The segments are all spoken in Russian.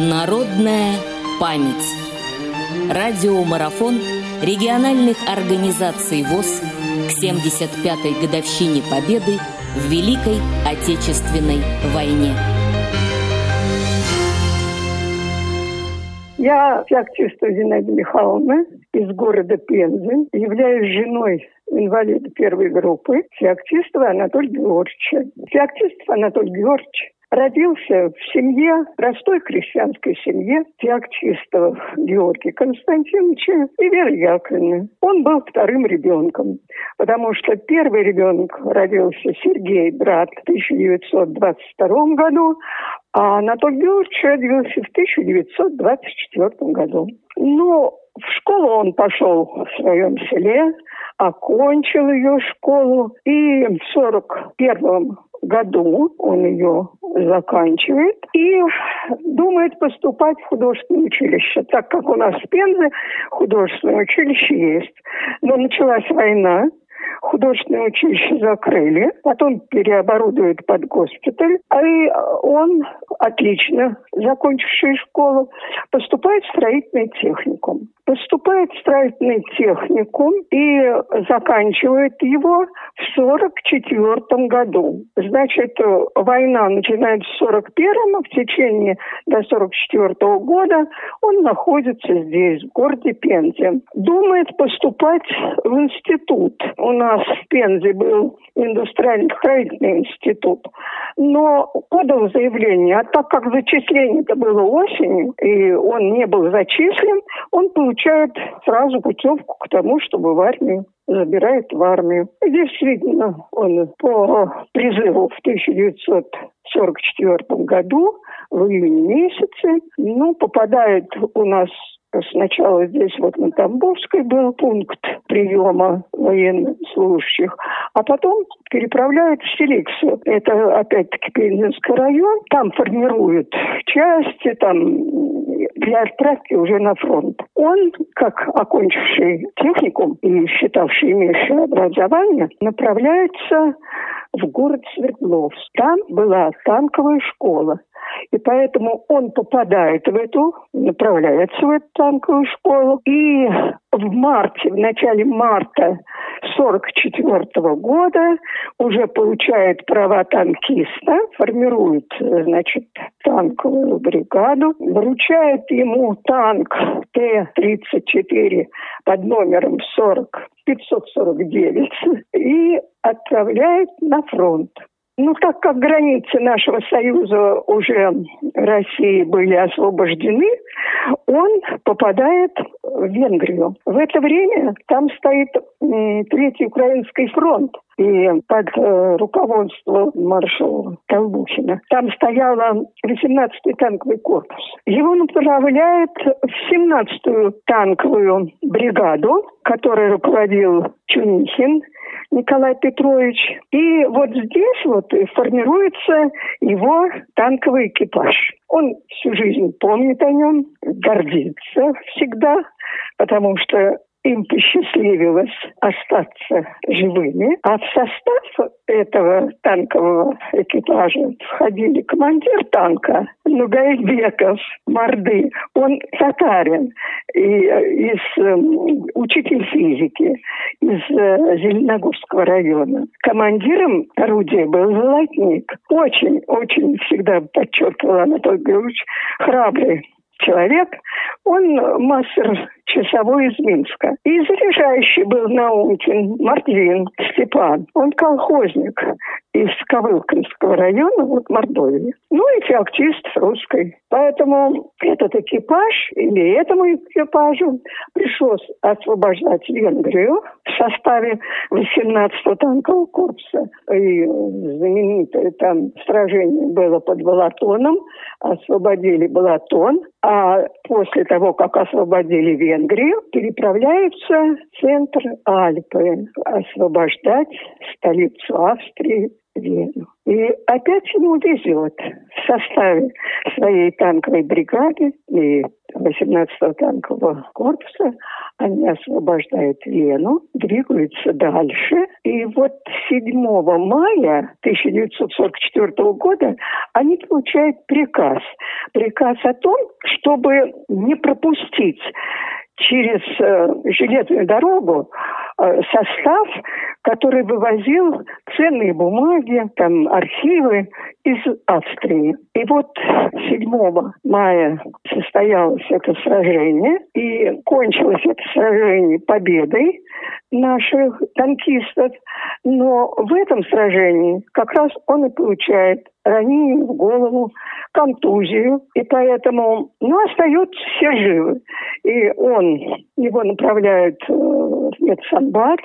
Народная память. Радиомарафон региональных организаций ВОЗ к 75-й годовщине Победы в Великой Отечественной войне. Я феоктистова Зинаида Михайловна из города Пензы, являюсь женой инвалида первой группы Феоктистова Анатолия Георгиевича. Феоктистов Анатолий Георгиевич родился в семье, простой крестьянской семье Феоктистова Георгия Константиновича и Веры Яковлевны. Он был вторым ребенком, потому что первый ребенок родился Сергей, брат, в 1922 году, а Анатолий Георгиевич родился в 1924 году. Ну, в школу он пошел в своем селе, окончил ее школу, и в 41 году он ее заканчивает и думает поступать в художественное училище, так как у нас в Пензе художественное училище есть. Но началась война, художественное училище закрыли, потом переоборудуют под госпиталь, а и он, отлично закончивший школу, поступает в строительный техникум. Поступает в строительный техникум и заканчивает его в 44 году. Значит, война начинается в 41-м, в течение до 44 -го года он находится здесь, в городе Пензе. Думает поступать в институт. У нас в Пензе был индустриально-строительный институт. Но подал заявление, а так как зачисление-то было осенью, и он не был зачислен, он получает сразу путевку к тому, чтобы в армию забирает в армию. И действительно, он по призыву в 1944 году в июне месяце, ну, попадает у нас Сначала здесь вот на Тамбовской был пункт приема военнослужащих, а потом переправляют в Селиксу. Это опять-таки Пензенский район. Там формируют части, там для отправки уже на фронт. Он, как окончивший техникум и считавший имеющий образование, направляется в город Свердловск. Там была танковая школа. И поэтому он попадает в эту, направляется в эту танковую школу. И в марте, в начале марта 1944 года уже получает права танкиста, формирует, значит, танковую бригаду, вручает ему танк Т-34 под номером 40 549 и отправляет на фронт. Ну, так как границы нашего Союза уже России были освобождены, он попадает в Венгрию. В это время там стоит Третий Украинский фронт и под э, руководством маршала Толбухина. Там стояла 18-й танковый корпус. Его направляет в 17-ю танковую бригаду, которой руководил Чунихин. Николай Петрович. И вот здесь вот формируется его танковый экипаж. Он всю жизнь помнит о нем, гордится всегда, потому что им посчастливилось остаться живыми, а в состав этого танкового экипажа входили командир танка Нугайбеков Морды. Он татарин, и из э, учитель физики из э, Зеленогорского района. Командиром орудия был Золотник. Очень, очень всегда подчеркивал Анатолий Георгиевич храбрый человек, он мастер часовой из Минска. И заряжающий был Наумкин Мартвин Степан. Он колхозник из Ковылкинского района, вот Мордовии. Ну и феоктист русской. Поэтому этот экипаж, или этому экипажу пришлось освобождать Венгрию в составе 18-го танкового корпуса. И знаменитое там сражение было под Балатоном. Освободили Балатон. А после того, как освободили Венгрию, переправляются в центр Альпы освобождать столицу Австрии И опять ему везет в составе своей танковой бригады и 18-го танкового корпуса. Они освобождают Вену, двигаются дальше. И вот 7 мая 1944 года они получают приказ. Приказ о том, чтобы не пропустить через э, железную дорогу э, состав, который вывозил ценные бумаги, там архивы из Австрии. И вот 7 мая состоялось это сражение, и кончилось это сражение победой наших танкистов. Но в этом сражении как раз он и получает ранение в голову, контузию, и поэтому, ну, остаются все живы. И он, его направляют э, в медсанбат,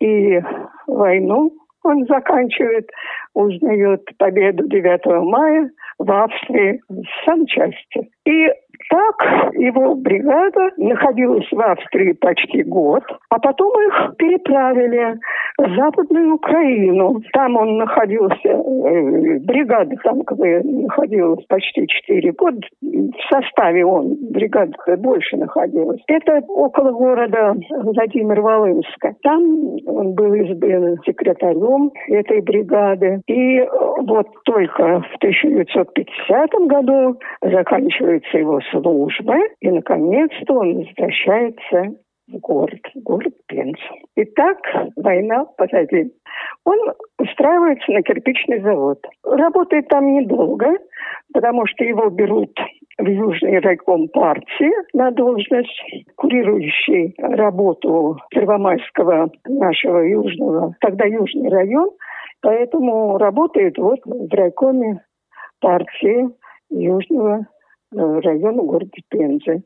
и войну он заканчивает, узнает победу 9 мая в Австрии в санчасти. И так его бригада находилась в Австрии почти год, а потом их переправили в Западную Украину. Там он находился, э, бригада танковая находилась почти 4 года. В составе он, бригада больше находилась. Это около города Владимир-Волынска. Там он был избран секретарем этой бригады. И вот только в 1950 году заканчивается его службы, и, наконец-то, он возвращается в город, в город Пензу. Итак, война позади. Он устраивается на кирпичный завод. Работает там недолго, потому что его берут в Южный райком партии на должность, курирующий работу Первомайского нашего южного, тогда Южный район, поэтому работает вот в райкоме партии Южного Э, району города Пензы.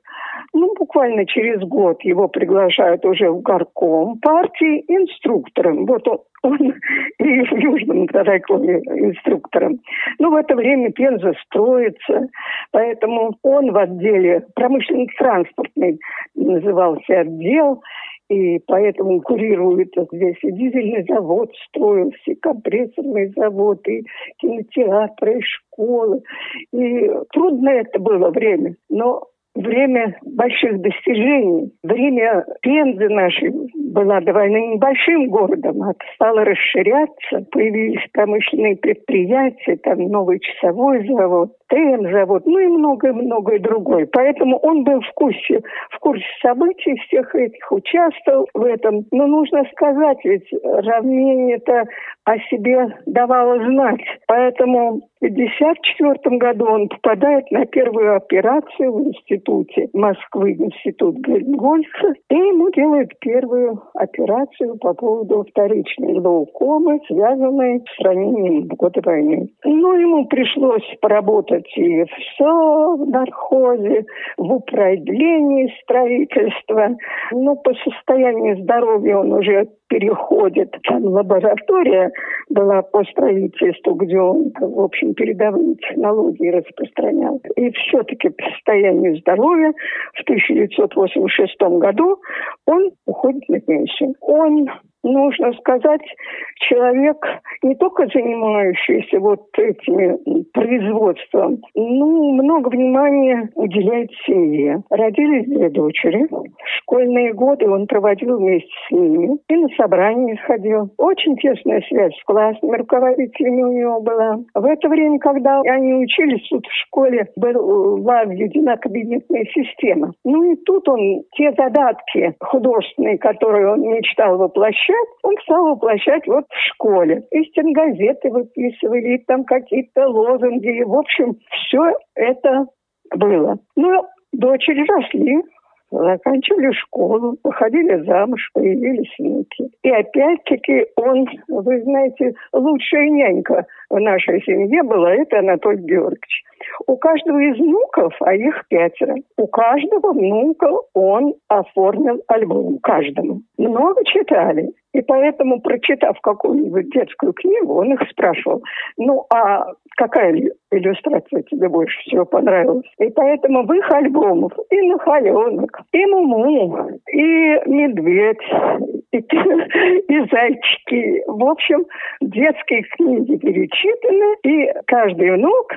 Ну, буквально через год его приглашают уже в горком партии инструктором. Вот он, он и в Южном райкоме инструктором. Ну, в это время Пенза строится, поэтому он в отделе промышленно-транспортный назывался отдел, и поэтому курирует здесь и дизельный завод строился, и компрессорный завод, и кинотеатры, и школы. И трудно это было время, но время больших достижений, время Пензы нашей была до войны небольшим городом, а стала расширяться, появились промышленные предприятия, там новый часовой завод, ТМ-завод, ну и многое-многое другое. Поэтому он был в курсе, в курсе событий всех этих, участвовал в этом. Но нужно сказать, ведь равнение-то о себе давало знать. Поэтому в 1954 году он попадает на первую операцию в институте Москвы, институт Гольца, и ему делают первую операцию по поводу вторичной глаукомы, связанной с ранением в годы войны. Ну, ему пришлось поработать и в нархозе, в управлении строительства. Но по состоянию здоровья он уже переходит. Там лаборатория была по строительству, где он, в общем, передовые технологии распространял. И все-таки по состоянию здоровья в 1986 году он уходит на пенсию. Он нужно сказать, человек, не только занимающийся вот этими производством, ну, много внимания уделяет семье. Родились две дочери. Школьные годы он проводил вместе с ними. И на собрания ходил. Очень тесная связь с классными руководителями у него была. В это время, когда они учились тут в школе, была введена кабинетная система. Ну и тут он те задатки художественные, которые он мечтал воплощать, воплощать, он стал воплощать вот в школе. И стенгазеты выписывали, и там какие-то лозунги. И, в общем, все это было. Но дочери росли, заканчивали школу, выходили замуж, появились внуки. И опять-таки он, вы знаете, лучшая нянька в нашей семье была, это Анатолий Георгиевич. У каждого из внуков, а их пятеро, у каждого внука он оформил альбом, каждому. Много читали. И поэтому, прочитав какую-нибудь детскую книгу, он их спрашивал, ну а какая иллюстрация тебе больше всего понравилась? И поэтому в их альбомах и Нахаленок, и Муму, и Медведь, и, и Зайчики. В общем, детские книги перечитаны, и каждый внук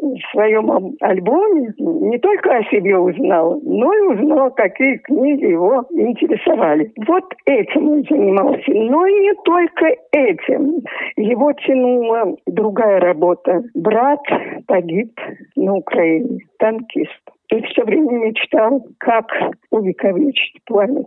в своем альбоме не только о себе узнал, но и узнал, какие книги его интересовали. Вот этим он занимался. Но и не только этим. Его тянула другая работа. Брат погиб на Украине, танкист. И все время мечтал, как увековечить память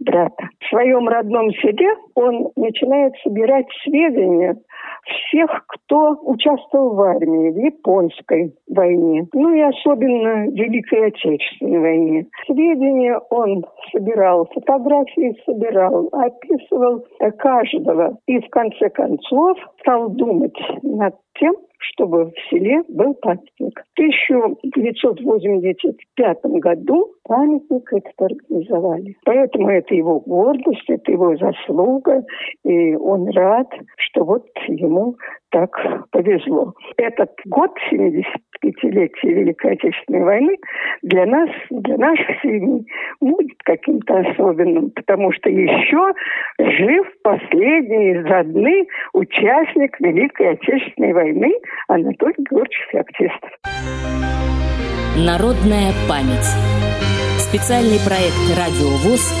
брата. В своем родном селе он начинает собирать сведения всех, кто участвовал в армии, в японской войне, ну и особенно в Великой Отечественной войне. Сведения он собирал, фотографии собирал, описывал каждого и в конце концов стал думать над тем, чтобы в селе был памятник. В 1985 году памятник этот организовали. Поэтому это его гордость, это его заслуга, и он рад, что вот ему так повезло. Этот год 75-летия Великой Отечественной войны для нас, для наших семей будет каким-то особенным, потому что еще жив последний из родных участник Великой Отечественной войны Анатолий Георгиевич Феоктистов. Народная память. Специальный проект «Радио ВОЗ»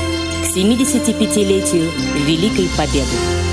к 75-летию Великой Победы.